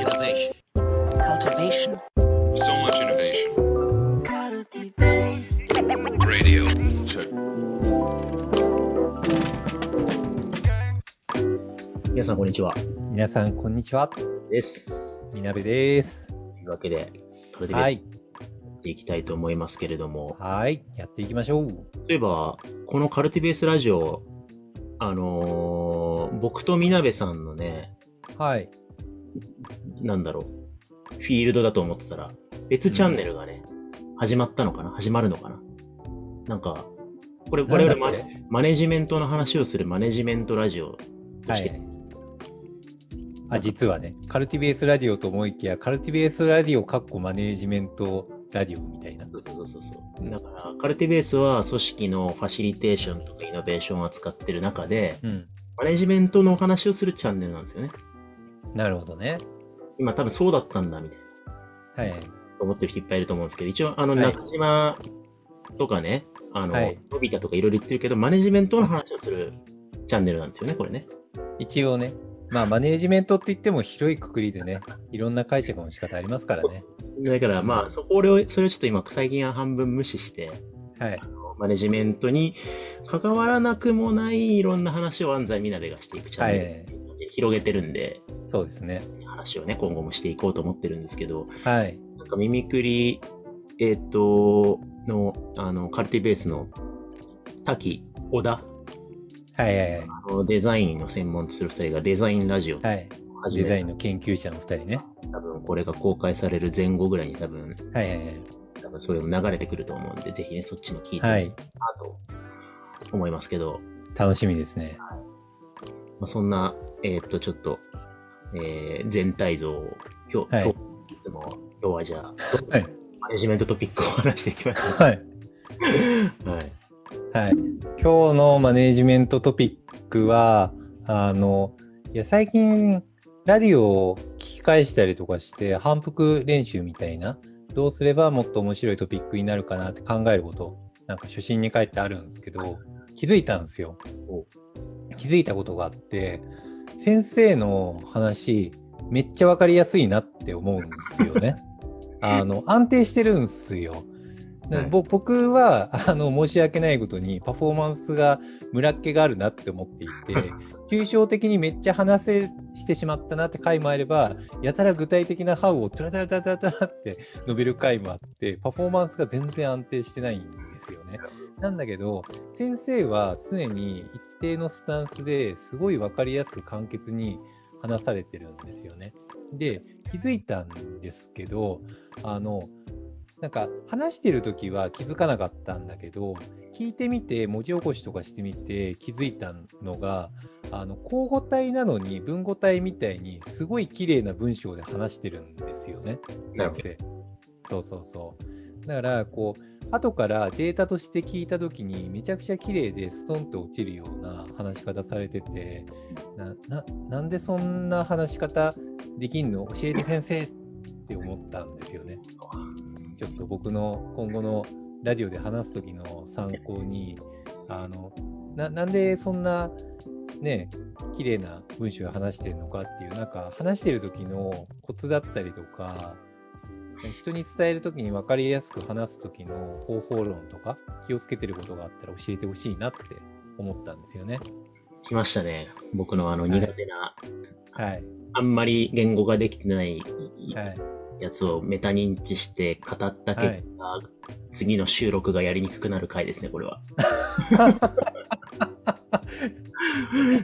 Innovation. cultivation, So much innovation. Radio. Check. 皆さん、こんにちは。皆さん、こんにちは。です。とみなべです。いうわけで、カルティベースやはい。っていきたいと思いますけれども、はい。やっていきましょう。例えば、このカルティベースラジオ、あのー僕とみなべさんのね、はい。なんだろう、フィールドだと思ってたら、別チャンネルがね、始まったのかな？始まるのかな？なんか、これ、我々マネマネジメントの話をするマネジメントラジオとして、はい。あ、実はね、カルティベースラディオと思いきや、カルティベースラディオかっこマネージメントラディオみたいな。そうそうそうそう。だから、カルティベースは組織のファシリテーションとかイノベーションを扱ってる中で、うん。マネジメントのお話をするチャンネルなんですよね。なるほどね。今多分そうだったんだ、みたいな。はい。思ってる人いっぱいいると思うんですけど、一応、あの、はい中島とかね、あの、はいのび太とかいろいろ言ってるけど、マネジメントの話をするチャンネルなんですよね、これね。一応ね、まあ、マネージメントって言っても広いくくりでね、いろんな解釈の仕方ありますからね。だから、まあ、そこを、それをちょっと今、最近は半分無視して、はい。マネジメントに関わらなくもないいろんな話を安西みなべがしていくチャンネルってい広げてるんで、そうですね。話をね、今後もしていこうと思ってるんですけど、はい。なんか、ミミクリ、えっ、と、の、あの、カルティベースの、滝、小田、はいはいはい。あのデザインの専門とする二人がデザインラジオをはい。デザインの研究者の二人ね。多分これが公開される前後ぐらいに多分、はいはいはい。多分それも流れてくると思うんで、ぜひね、そっちも聞いてはいい。なと思いますけど、楽しみですね。まあ、そんな、えーっと、ちょっと、えー全体像を今日、はい今日、いつも、今日はじゃあ、はいマネジメントトピックを話していきましょはい。う。はい。はい。今日のマネージメントトピックは、あの、いや、最近、ラディオを聞き返したりとかして、反復練習みたいな、どうすればもっと面白いトピックになるかなって考えること、なんか初心に帰ってあるんですけど、気づいたんですよお。気づいたことがあって、先生の話、めっちゃわかりやすいなって思うんですよね。あの、安定してるんですよ。ではいぼ僕はあの申し訳ないことにパフォーマンスがムラっ気があるなって思っていて 抽象的にめっちゃ話せしてしまったなって回もあればやたら具体的なハウをトラタラタラタラって述べる回もあってパフォーマンスが全然安定してないんですよね。なんだけど先生は常に一定のスタンスですごい分かりやすく簡潔に話されてるんですよね。で気づいたんですけどあのなんか話してる時は気づかなかったんだけど聞いてみて文字起こしとかしてみて気づいたのがあの口語体なのに文語体みたいにすごい綺麗な文章で話してるんですよね先生。そうそうそう。だからこう後からデータとして聞いた時にめちゃくちゃ綺麗でストンと落ちるような話し方されててなんでそんな話し方できんの？教えて先生って思ったんですよね。ちょっと僕の今後のラジオで話す時の参考にあのなんでそんなね綺麗な文章で話してるのかっていうなんか話してる時のコツだったりとか人に伝える時に分かりやすく話す時の方法論とか気をつけてることがあったら教えてほしいなって思ったんですよね。来ましたね。僕のあのい苦手な、はい。あんまり言語ができてないはい。やつをメタ認知して語った結果、次の収録がやりにくくなる回ですね、これは。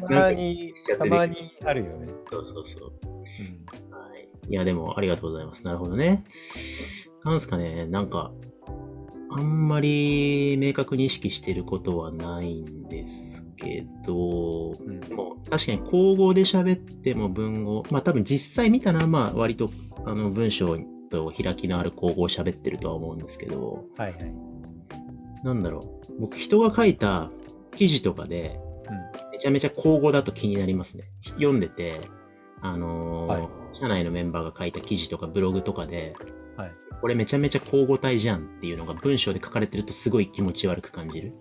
たまに、たまにあるよね。そうそうそう。うんはい。いや、でも、ありがとうございます。なるほどね。なんすかね、なんか、あんまり明確に意識してることはないんですけど、うんでも、確かに口語で喋っても文語、まあ多分実際見たら、まあ割と、あの、文章と開きのある口語を喋ってるとは思うんですけど、はいはい。なんだろう。僕、人が書いた記事とかで、うんめちゃめちゃ口語だと気になりますね。読んでて、あのーはい社内のメンバーが書いた記事とかブログとかで、はいこれめちゃめちゃ口語体じゃんっていうのが文章で書かれてるとすごい気持ち悪く感じる。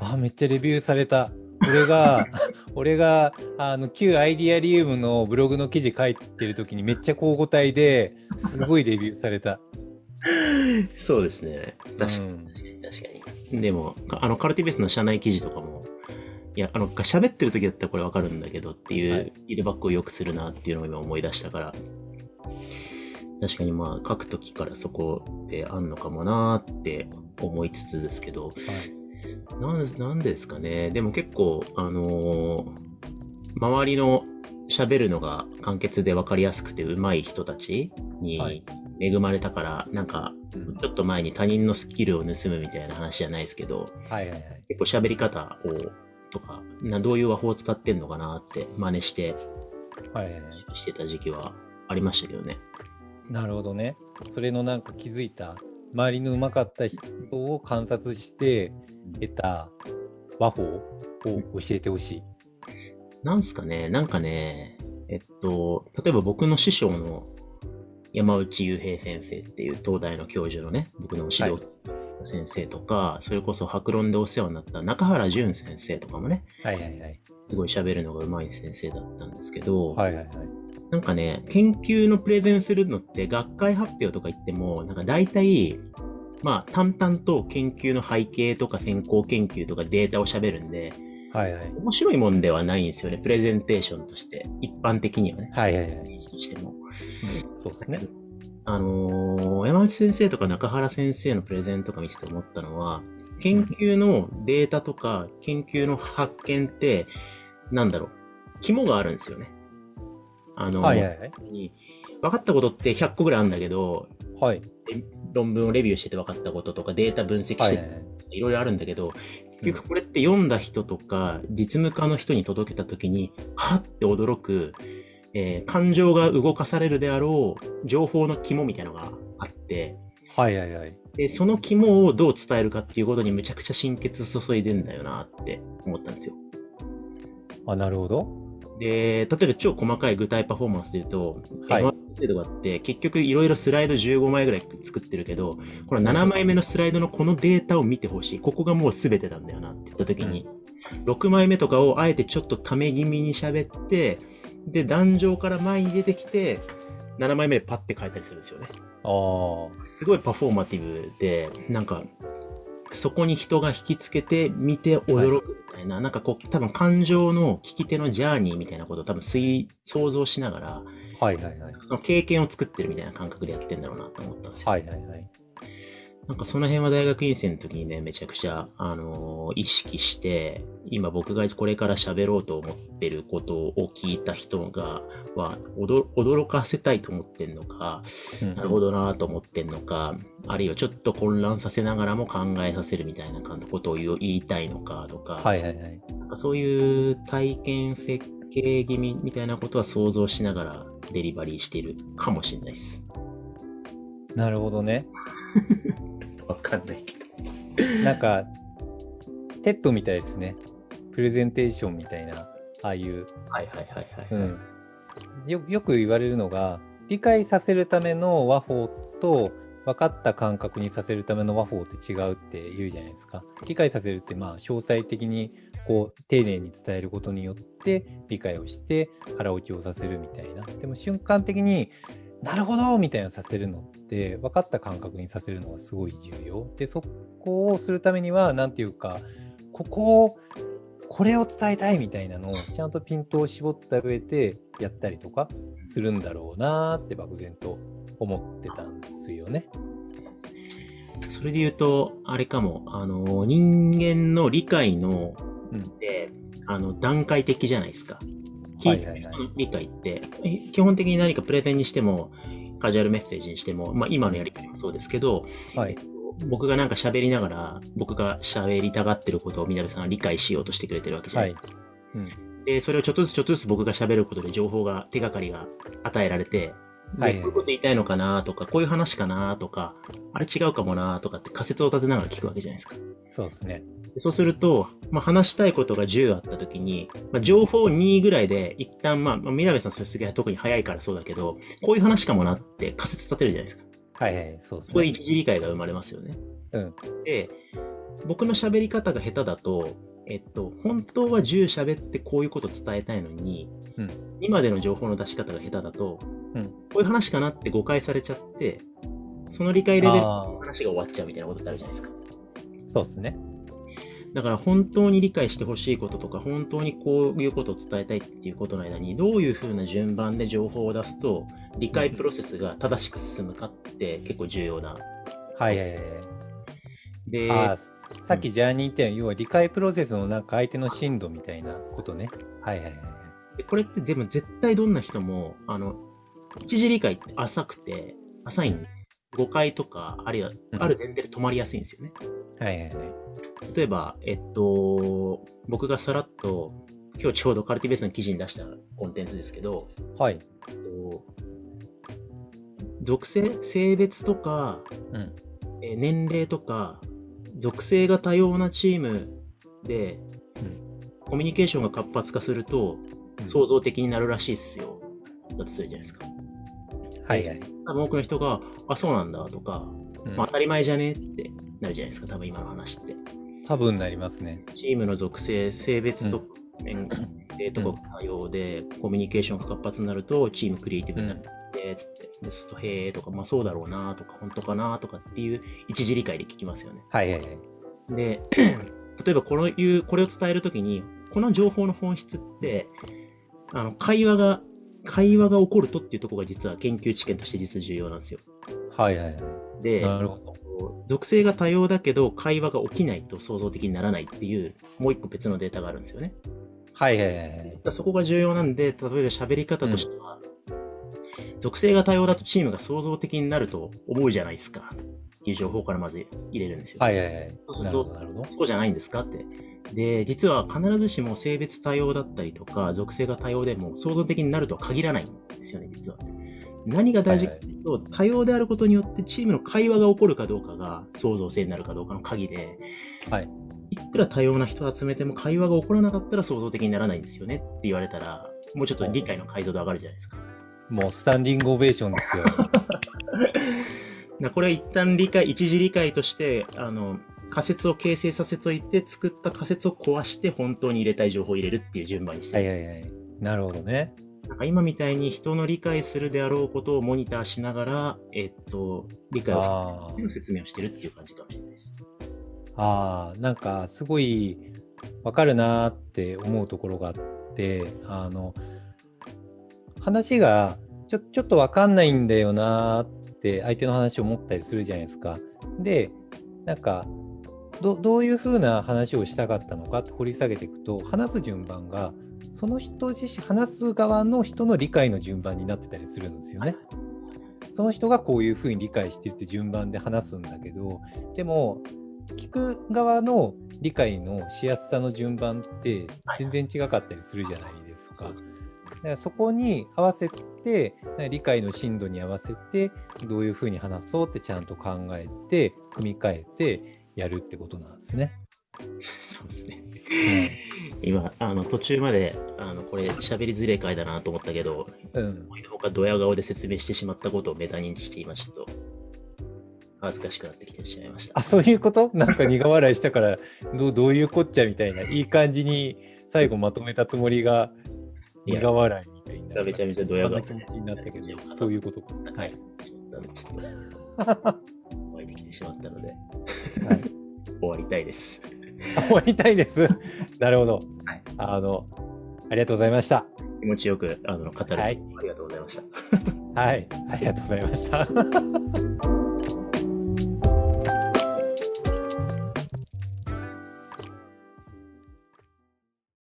あ、めっちゃレビューされた。俺が、俺が、あの、旧アイディアリウムのブログの記事書いてるときにめっちゃ交互体ですごいレビューされた。そうですね。確かに、うん確かに。でも、かあの、カルティベースの社内記事とかも、いや、あの、喋ってる時だったらこれわかるんだけどっていう、はい。フィードバックをよくするなっていうのを今思い出したから、確かにまあ、書く時からそこであんのかもなーって思いつつですけど、なんでなんでですかね。でも結構、あのー周りの喋るのが簡潔で分かりやすくて上手い人たちにはい。恵まれたから、なんか、うん。ちょっと前に他人のスキルを盗むみたいな話じゃないですけど、はいはいはい。結構喋り方を、とか、などういう和法を使ってんのかなって真似して、はい。してた時期はありましたけどね。なるほどね。それのなんか気づいた、周りのうまかった人を観察して得た和法を教えてほしい。なんすかね、なんかね、えっと、例えば僕の師匠の山内雄平先生っていう東大の教授のね、僕の指導の先生とか、それこそ白論でお世話になった中原淳先生とかもね、はいはいはい。すごい喋るのが上手い先生だったんですけど、はいはいはい。なんかね、研究のプレゼンするのって学会発表とか言っても、なんか大体、まあ淡々と研究の背景とか先行研究とかデータを喋るんで、はいはい。面白いもんではないんですよね、プレゼンテーションとして。一般的にはね。はいはいはい。としても。そうですね。あのー山内先生とか中原先生のプレゼンとか見てて思ったのは、研究のデータとか研究の発見って、なんだろう、肝があるんですよね。あのーはいはいはい。分かったことって100個ぐらいあるんだけど、はい論文をレビューしてて分かったこととかデータ分析してはいろいろあるんだけど、結局これって読んだ人とか、実務家の人に届けたときに、はって驚く、えー感情が動かされるであろう情報の肝みたいなのがあって、はいはいはい。で、その肝をどう伝えるかっていうことにむちゃくちゃ心血注いでんだよなって思ったんですよ。あ、なるほど。で、例えば超細かい具体パフォーマンスで言うと、はい M1 制度があって、結局いろいろスライド15枚ぐらい作ってるけど、この7枚目のスライドのこのデータを見てほしい。ここがもう全てなんだよなって言った時に、6枚目とかをあえてちょっとため気味に喋って、で、壇上から前に出てきて、7枚目でパッて書いたりするんですよね。ああ。すごいパフォーマティブで、なんか、そこに人が引きつけて見て驚くみたいな、なんかこう、多分感情の聞き手のジャーニーみたいなことを多分推想像しながら、はいはいはい。その経験を作ってるみたいな感覚でやってんだろうなと思ったんですよ。はいはいはい。なんかその辺は大学院生の時にね、めちゃくちゃ、あのー意識して、今僕がこれから喋ろうと思ってることを聞いた人が、は、驚驚かせたいと思ってんのか、なるほど。どなと思ってんのか、あるいはちょっと混乱させながらも考えさせるみたいな感じのことを言いたいのかとか、はいはいはい。そういう体験設計気味みたいなことは想像しながらデリバリーしているかもしれないです。なるほどね。わかんないけど。なんか、 TED みたいですね。プレゼンテーションみたいな、ああいう、はいはいはいはい。うん。よよく言われるのが、理解させるための和法と、分かった感覚にさせるための和法って違うって言うじゃないですか。理解させるって、まあ、詳細的に、こう、丁寧に伝えることによって、理解をして、腹落ちをさせるみたいな。でも、瞬間的に、なるほどみたいなさせるのって、分かった感覚にさせるのがすごい重要。で、そこをするためには、なんていうか、ここを、これを伝えたいみたいなのをちゃんとピントを絞った上でやったりとかするんだろうなーって漠然と思ってたんですよね。それで言うと、あれかも、あの、人間の理解の、うんあの、段階的じゃないですか。聞いてい理解って、え基本的に何かプレゼンにしても、カジュアルメッセージにしても、まあ今のやりとりもそうですけど、はい。僕がなんか喋りながら、僕が喋りたがってることをみなべさんが理解しようとしてくれてるわけじゃな。はいい。うん。で、それをちょっとずつちょっとずつ僕が喋ることで情報が、手がかりが与えられて、ではいはいこういうこと言いたいのかなとか、こういう話かなとか、あれ違うかもなとかって仮説を立てながら聞くわけじゃないですか。そうですね。でそうすると、まあ、話したいことが10あったときに、まあ、情報2ぐらいで、一旦、まあ、まあ、みなべさんそれすげえ特に早いからそうだけど、こういう話かもなって仮説立てるじゃないですか。はいはい。そうですね。ここで一時理解が生まれますよね。うん。で、僕の喋り方が下手だと、えっと、本当は10喋ってこういうこと伝えたいのに、うん今での情報の出し方が下手だと、うんこういう話かなって誤解されちゃって、その理解レベルのあ話が終わっちゃうみたいなことってあるじゃないですか。ーそうですね。だから本当に理解してほしいこととか、本当にこういうことを伝えたいっていうことの間に、どういう風な順番で情報を出すと、理解プロセスが正しく進むかって結構重要な。はいはいはいはい。で、さっきジャーニーって要は理解プロセスのなんか相手の深度みたいなことね。はいはいはい。でこれってでも絶対どんな人も、あの、一時理解って浅くて、浅いんで、誤解とか、あるいは、うんある前提で止まりやすいんですよね。はいはいはい。例えば、えっと、僕がさらっと、今日ちょうどカルティベースの記事に出したコンテンツですけど、はい。えっと属性、性別とか、うん。えー年齢とか、属性が多様なチームで、コミュニケーションが活発化すると、うん創造的になるらしいっすよ。だとするじゃないですか。はいはい。多分多くの人が、あ、そうなんだとか、うんまあ、当たり前じゃねってなるじゃないですか、多分今の話って。多分なりますね。チームの属性、性別とか、年齢とかが多様で、コミュニケーションが活発になると、チームクリエイティブになるって、つって、でそうすると、へーとか、まあそうだろうなとか、本当かなとかっていう一時理解で聞きますよね。はいはいはい。で、例えばこのいう、これを伝えるときに、この情報の本質って、あの、会話が、会話が起こるとっていうところが実は研究知見として実は重要なんですよ。はいはいはい。で、なるほど。属性が多様だけど会話が起きないと創造的にならないっていう、もう一個別のデータがあるんですよね。はいはいはいそこが重要なんで、例えば喋り方としては、属性が多様だとチームが創造的になると思うじゃないですか。っていう情報からまず入れるんですよ。はいはいはい。そうすると。そうじゃないんですかって。で、実は必ずしも性別多様だったりとか、属性が多様でも創造的になるとは限らないんですよね、実は。何が大事かというと、多様であることによってチームの会話が起こるかどうかが創造性になるかどうかの鍵で、はい。いくら多様な人を集めても会話が起こらなかったら創造的にならないんですよねって言われたら、もうちょっと理解の解像度上がるじゃないですか。もうスタンディングオベーションですよ。なこれは一旦理解、一時理解として、あの、仮説を形成させといて、作った仮説を壊して本当に入れたい情報を入れるっていう順番にしてるんですよはいはいはい。なるほどね。なんか今みたいに人の理解するであろうことをモニターしながら、えっと、理解を説明をしてるっていう感じかもしれないです。あ、ああ、なんかすごいわかるなーって思うところがあって、あの、話がちょちょっとわかんないんだよなーって相手の話を思ったりするじゃないですか。で、なんか、どどういうふうな話をしたかったのかって掘り下げていくと話す順番がその人自身話す側の人の理解の順番になってたりするんですよね。その人がこういうふうに理解してるって順番で話すんだけどでも聞く側の理解のしやすさの順番って全然違かったりするじゃないですか。だからそこに合わせて理解の深度に合わせてどういうふうに話そうってちゃんと考えて組み替えてやるってことなんですね。そうですね。今、あの、途中まで、あの、これ喋りづれえ回だなと思ったけど、うん、他ドヤ顔で説明してしまったことをメタ認知して今ちょっと恥ずかしくなってきてしまいました。あそういうこと？なんか苦笑いしたからどうどういうこっちゃみたいないい感じに最後まとめたつもりが苦笑いみたいになめちゃめちゃドヤ顔気持ちになったけどそういうことか。はい。ちょっと、ちょっと湧いてきてしまったので、はい、終わりたいです。終わりたいです。なるほど。はいあの、ありがとうございました。気持ちよく、あの、語る、はいありがとうございました。はい。ありがとうございました。